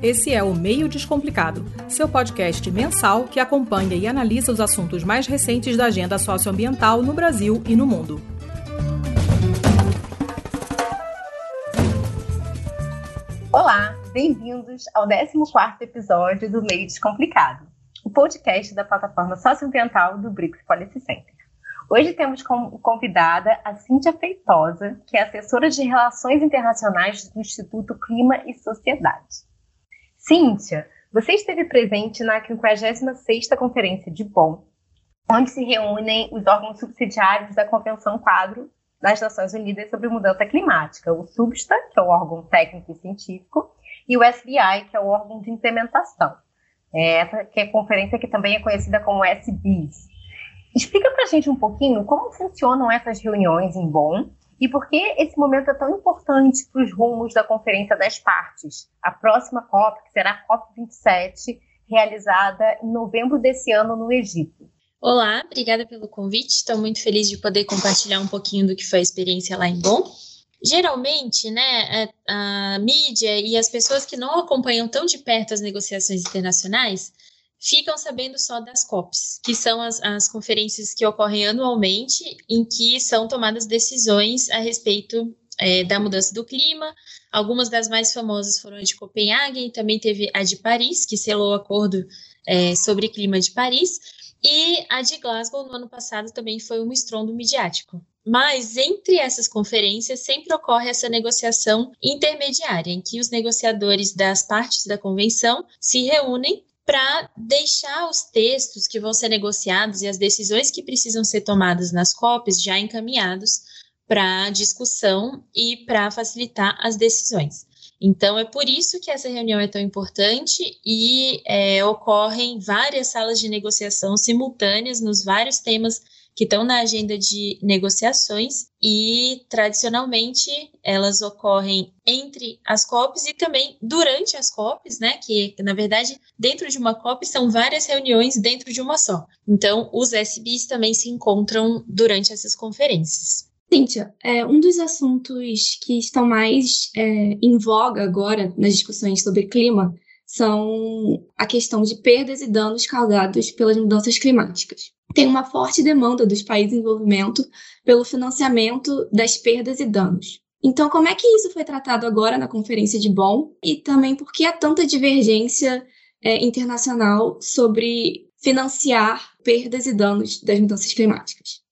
Esse é o Meio Descomplicado, seu podcast mensal que acompanha e analisa os assuntos mais recentes da agenda socioambiental no Brasil e no mundo. Olá, bem-vindos ao 14º episódio do Meio Descomplicado, o podcast da plataforma socioambiental do BRICS Policy Center. Hoje temos como convidada a Cíntia Feitosa, que é assessora de Relações Internacionais do Instituto Clima e Sociedade. Cíntia, você esteve presente na 56ª Conferência de Bonn, onde se reúnem os órgãos subsidiários da Convenção Quadro das Nações Unidas sobre Mudança Climática, o SUBSTA, que é o órgão técnico e científico, e o SBI, que é o órgão de implementação. É, essa que é a conferência que também é conhecida como SBIS, Explica para a gente um pouquinho como funcionam essas reuniões em Bonn e por que esse momento é tão importante para os rumos da Conferência das Partes, a próxima COP, que será a COP27, realizada em novembro desse ano no Egito. Olá, obrigada pelo convite. Estou muito feliz de poder compartilhar um pouquinho do que foi a experiência lá em Bonn. Geralmente, né, a, a mídia e as pessoas que não acompanham tão de perto as negociações internacionais ficam sabendo só das COPs, que são as, as conferências que ocorrem anualmente, em que são tomadas decisões a respeito é, da mudança do clima. Algumas das mais famosas foram a de Copenhague, também teve a de Paris, que selou o acordo é, sobre clima de Paris, e a de Glasgow no ano passado também foi um estrondo midiático. Mas entre essas conferências sempre ocorre essa negociação intermediária, em que os negociadores das partes da convenção se reúnem para deixar os textos que vão ser negociados e as decisões que precisam ser tomadas nas COPs já encaminhados para discussão e para facilitar as decisões. Então, é por isso que essa reunião é tão importante e é, ocorrem várias salas de negociação simultâneas nos vários temas que estão na agenda de negociações e tradicionalmente elas ocorrem entre as COPs e também durante as COPs, né? Que na verdade dentro de uma COP são várias reuniões dentro de uma só. Então os SBs também se encontram durante essas conferências. Cíntia, é, um dos assuntos que estão mais é, em voga agora nas discussões sobre clima são a questão de perdas e danos causados pelas mudanças climáticas tem uma forte demanda dos países em desenvolvimento pelo financiamento das perdas e danos. Então, como é que isso foi tratado agora na Conferência de Bonn e também por que há tanta divergência é, internacional sobre financiar perdas e danos das mudanças climáticas?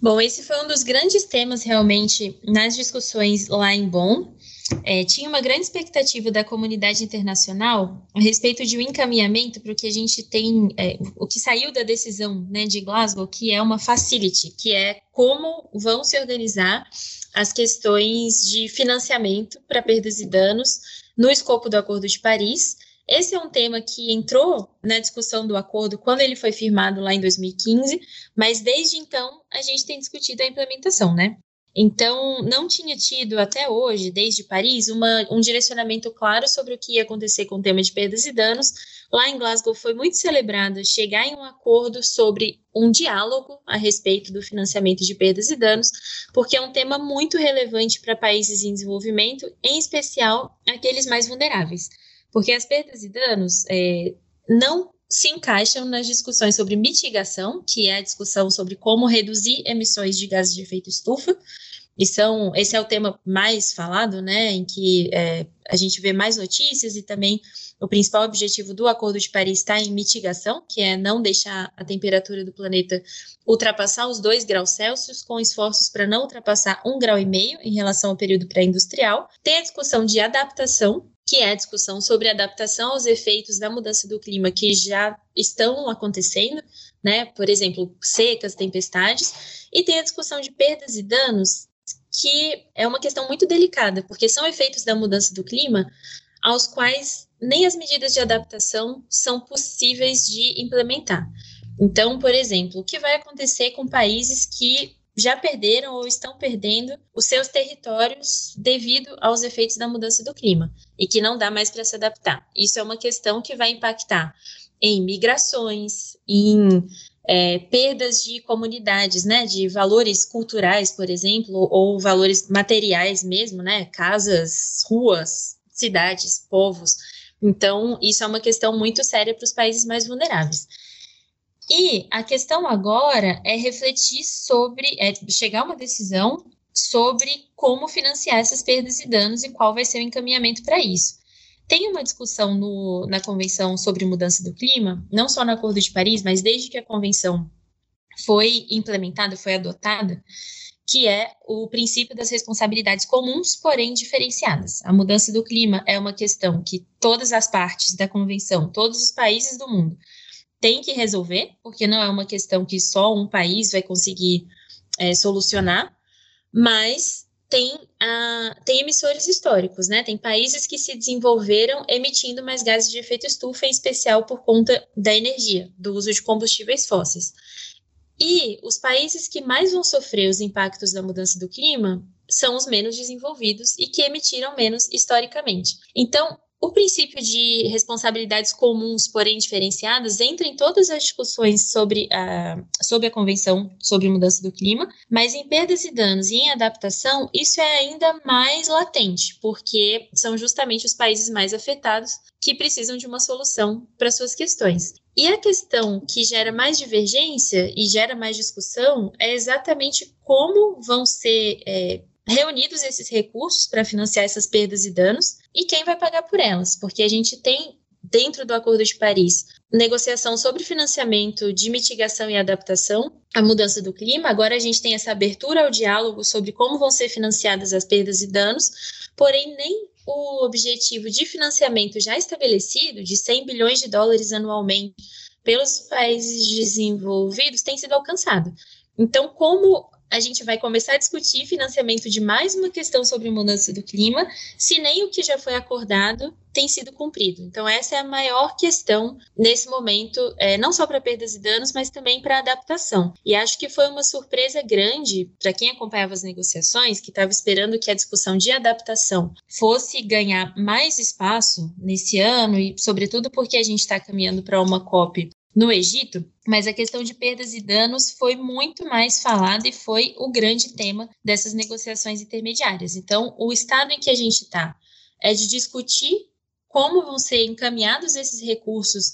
Bom, esse foi um dos grandes temas realmente nas discussões lá em Bonn. É, tinha uma grande expectativa da comunidade internacional a respeito de um encaminhamento para o que a gente tem, é, o que saiu da decisão né, de Glasgow, que é uma facility, que é como vão se organizar as questões de financiamento para perdas e danos no escopo do Acordo de Paris. Esse é um tema que entrou na discussão do acordo quando ele foi firmado lá em 2015, mas desde então a gente tem discutido a implementação, né? Então, não tinha tido até hoje, desde Paris, uma, um direcionamento claro sobre o que ia acontecer com o tema de perdas e danos. Lá em Glasgow foi muito celebrado chegar em um acordo sobre um diálogo a respeito do financiamento de perdas e danos, porque é um tema muito relevante para países em desenvolvimento, em especial aqueles mais vulneráveis. Porque as perdas e danos é, não se encaixam nas discussões sobre mitigação, que é a discussão sobre como reduzir emissões de gases de efeito estufa, e são, esse é o tema mais falado, né, em que é, a gente vê mais notícias e também o principal objetivo do Acordo de Paris está em mitigação, que é não deixar a temperatura do planeta ultrapassar os 2 graus Celsius, com esforços para não ultrapassar um grau e meio em relação ao período pré-industrial. Tem a discussão de adaptação, que é a discussão sobre adaptação aos efeitos da mudança do clima que já estão acontecendo, né? Por exemplo, secas, tempestades, e tem a discussão de perdas e danos, que é uma questão muito delicada, porque são efeitos da mudança do clima aos quais nem as medidas de adaptação são possíveis de implementar. Então, por exemplo, o que vai acontecer com países que já perderam ou estão perdendo os seus territórios devido aos efeitos da mudança do clima e que não dá mais para se adaptar? Isso é uma questão que vai impactar em migrações, em é, perdas de comunidades, né, de valores culturais, por exemplo, ou valores materiais mesmo, né, casas, ruas, cidades, povos. Então, isso é uma questão muito séria para os países mais vulneráveis. E a questão agora é refletir sobre, é chegar a uma decisão sobre como financiar essas perdas e danos e qual vai ser o encaminhamento para isso. Tem uma discussão no, na Convenção sobre Mudança do Clima, não só no Acordo de Paris, mas desde que a Convenção foi implementada, foi adotada, que é o princípio das responsabilidades comuns, porém diferenciadas. A mudança do clima é uma questão que todas as partes da convenção, todos os países do mundo, têm que resolver, porque não é uma questão que só um país vai conseguir é, solucionar, mas tem, a, tem emissores históricos, né? Tem países que se desenvolveram emitindo mais gases de efeito estufa, em especial por conta da energia, do uso de combustíveis fósseis. E os países que mais vão sofrer os impactos da mudança do clima são os menos desenvolvidos e que emitiram menos historicamente. Então, o princípio de responsabilidades comuns, porém diferenciadas, entra em todas as discussões sobre a, sobre a Convenção sobre Mudança do Clima, mas em perdas e danos e em adaptação, isso é ainda mais latente, porque são justamente os países mais afetados que precisam de uma solução para suas questões. E a questão que gera mais divergência e gera mais discussão é exatamente como vão ser é, reunidos esses recursos para financiar essas perdas e danos e quem vai pagar por elas, porque a gente tem dentro do Acordo de Paris negociação sobre financiamento de mitigação e adaptação à mudança do clima. Agora a gente tem essa abertura ao diálogo sobre como vão ser financiadas as perdas e danos, porém nem o objetivo de financiamento já estabelecido, de 100 bilhões de dólares anualmente pelos países desenvolvidos, tem sido alcançado. Então, como a gente vai começar a discutir financiamento de mais uma questão sobre mudança do clima, se nem o que já foi acordado tem sido cumprido. Então, essa é a maior questão nesse momento, é, não só para perdas e danos, mas também para adaptação. E acho que foi uma surpresa grande para quem acompanhava as negociações, que estava esperando que a discussão de adaptação fosse ganhar mais espaço nesse ano, e sobretudo porque a gente está caminhando para uma COP no Egito, mas a questão de perdas e danos foi muito mais falada e foi o grande tema dessas negociações intermediárias. Então, o estado em que a gente está é de discutir como vão ser encaminhados esses recursos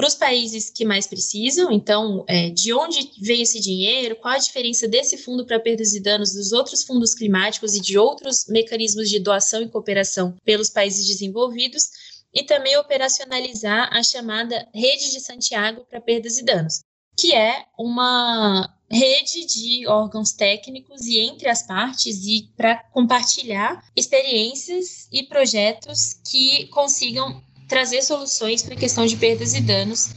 para os países que mais precisam. Então, é, de onde vem esse dinheiro? Qual a diferença desse fundo para perdas e danos dos outros fundos climáticos e de outros mecanismos de doação e cooperação pelos países desenvolvidos? E também operacionalizar a chamada Rede de Santiago para Perdas e Danos, que é uma rede de órgãos técnicos e entre as partes e para compartilhar experiências e projetos que consigam trazer soluções para a questão de perdas e danos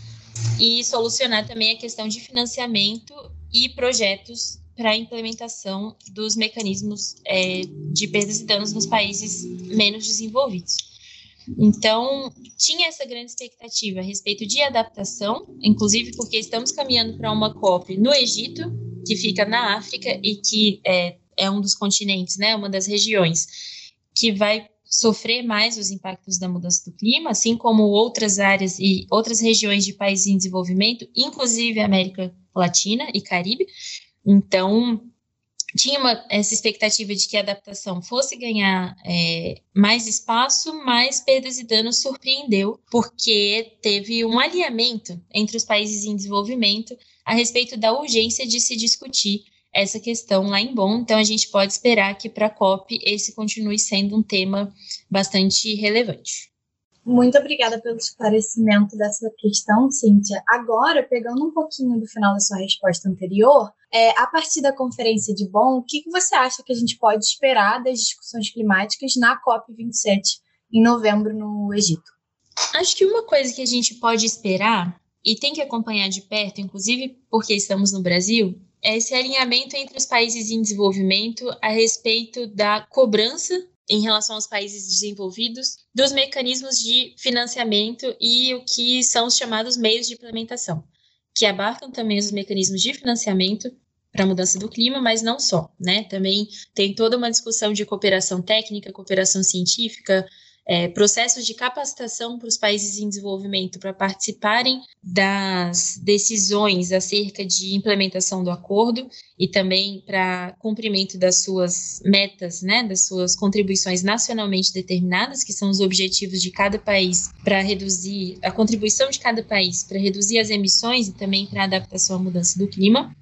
e solucionar também a questão de financiamento e projetos para a implementação dos mecanismos é, de perdas e danos nos países menos desenvolvidos. Então, tinha essa grande expectativa a respeito de adaptação, inclusive porque estamos caminhando para uma COP no Egito, que fica na África e que é, é um dos continentes, né, uma das regiões que vai sofrer mais os impactos da mudança do clima, assim como outras áreas e outras regiões de países em desenvolvimento, inclusive América Latina e Caribe. Então, tinha uma, essa expectativa de que a adaptação fosse ganhar é, mais espaço, mas perdas e danos surpreendeu, porque teve um alinhamento entre os países em desenvolvimento a respeito da urgência de se discutir essa questão lá em Bonn. Então, a gente pode esperar que para a COP esse continue sendo um tema bastante relevante. Muito obrigada pelo esclarecimento dessa questão, Cíntia. Agora, pegando um pouquinho do final da sua resposta anterior, é, a partir da conferência de Bonn, o que, que você acha que a gente pode esperar das discussões climáticas na COP27 em novembro no Egito? Acho que uma coisa que a gente pode esperar e tem que acompanhar de perto, inclusive porque estamos no Brasil, é esse alinhamento entre os países em desenvolvimento a respeito da cobrança em relação aos países desenvolvidos dos mecanismos de financiamento e o que são os chamados meios de implementação, que abarcam também os mecanismos de financiamento para a mudança do clima, mas não só, né? Também tem toda uma discussão de cooperação técnica, cooperação científica, é, processos de capacitação para os países em desenvolvimento para participarem das decisões acerca de implementação do acordo e também para cumprimento das suas metas, né, das suas contribuições nacionalmente determinadas, que são os objetivos de cada país para reduzir a contribuição de cada país para reduzir as emissões e também para a adaptação à mudança do clima.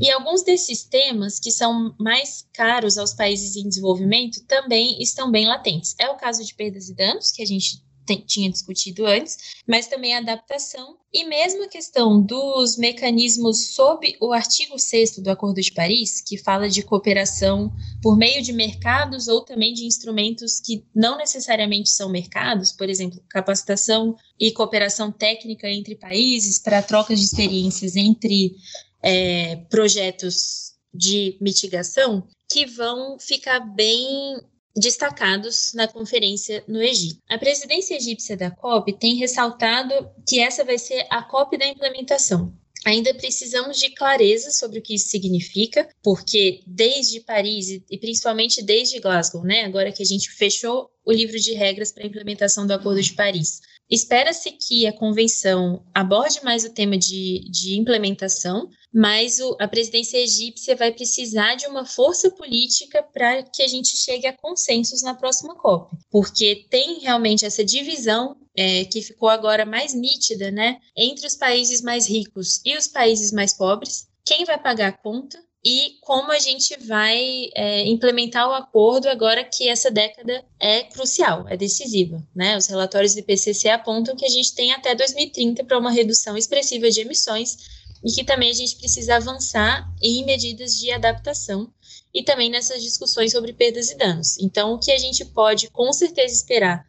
E alguns desses temas que são mais caros aos países em desenvolvimento também estão bem latentes. É o caso de perdas e danos, que a gente tinha discutido antes, mas também a adaptação e mesmo a questão dos mecanismos sob o artigo 6 do Acordo de Paris, que fala de cooperação por meio de mercados ou também de instrumentos que não necessariamente são mercados, por exemplo, capacitação e cooperação técnica entre países para trocas de experiências entre é, projetos de mitigação que vão ficar bem destacados na conferência no Egito. A presidência egípcia da COP tem ressaltado que essa vai ser a COP da implementação. Ainda precisamos de clareza sobre o que isso significa, porque desde Paris e principalmente desde Glasgow, né, agora que a gente fechou o livro de regras para a implementação do Acordo de Paris, espera-se que a convenção aborde mais o tema de, de implementação, mas o, a presidência egípcia vai precisar de uma força política para que a gente chegue a consensos na próxima COP, porque tem realmente essa divisão é, que ficou agora mais nítida, né, entre os países mais ricos e os países mais pobres. Quem vai pagar a conta? e como a gente vai é, implementar o acordo agora que essa década é crucial, é decisiva. Né? Os relatórios do IPCC apontam que a gente tem até 2030 para uma redução expressiva de emissões e que também a gente precisa avançar em medidas de adaptação e também nessas discussões sobre perdas e danos. Então, o que a gente pode com certeza esperar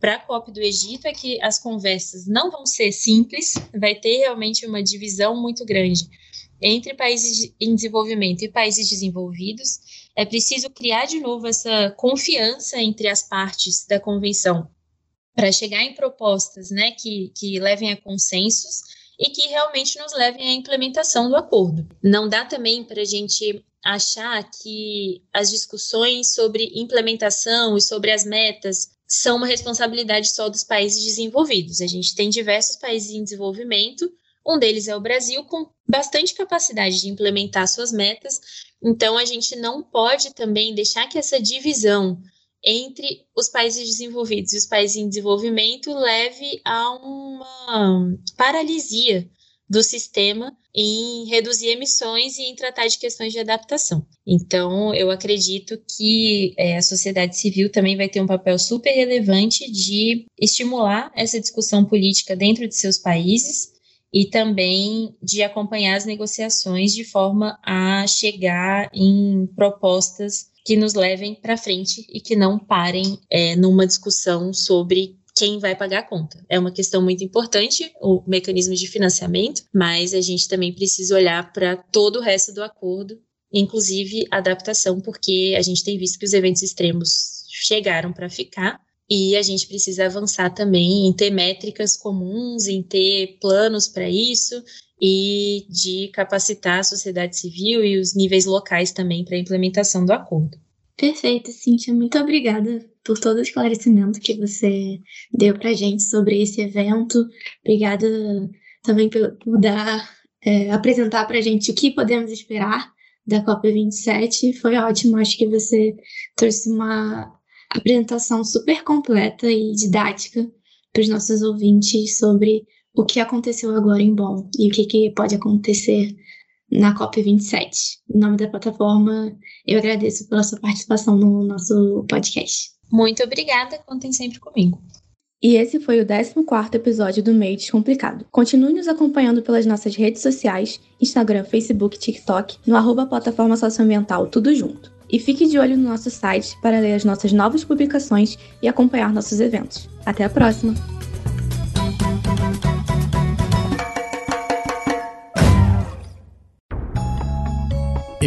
para a COP do Egito é que as conversas não vão ser simples, vai ter realmente uma divisão muito grande entre países em desenvolvimento e países desenvolvidos. É preciso criar de novo essa confiança entre as partes da convenção para chegar em propostas né, que, que levem a consensos e que realmente nos levem à implementação do acordo. Não dá também para a gente achar que as discussões sobre implementação e sobre as metas são uma responsabilidade só dos países desenvolvidos. A gente tem diversos países em desenvolvimento, um deles é o Brasil, com bastante capacidade de implementar suas metas, então a gente não pode também deixar que essa divisão entre os países desenvolvidos e os países em desenvolvimento leve a uma paralisia do sistema em reduzir emissões e em tratar de questões de adaptação. Então, eu acredito que é, a sociedade civil também vai ter um papel super relevante de estimular essa discussão política dentro de seus países e também de acompanhar as negociações de forma a chegar em propostas que nos levem para frente e que não parem é, numa discussão sobre quem vai pagar a conta. É uma questão muito importante, o mecanismo de financiamento, mas a gente também precisa olhar para todo o resto do acordo, inclusive adaptação, porque a gente tem visto que os eventos extremos chegaram para ficar e a gente precisa avançar também em ter métricas comuns, em ter planos para isso e de capacitar a sociedade civil e os níveis locais também para a implementação do acordo. Perfeito, Cíntia. Muito obrigada por todo o esclarecimento que você deu para a gente sobre esse evento. Obrigada também por, por dar, é, apresentar para a gente o que podemos esperar da COP27. Foi ótimo, acho que você trouxe uma apresentação super completa e didática para os nossos ouvintes sobre o que aconteceu agora em Bonn e o que, que pode acontecer na COP27. Em nome da plataforma, eu agradeço pela sua participação no nosso podcast. Muito obrigada, contem sempre comigo. E esse foi o 14 episódio do Meio Descomplicado. Continue nos acompanhando pelas nossas redes sociais, Instagram, Facebook, TikTok, no arroba plataforma socioambiental, tudo junto. E fique de olho no nosso site para ler as nossas novas publicações e acompanhar nossos eventos. Até a próxima!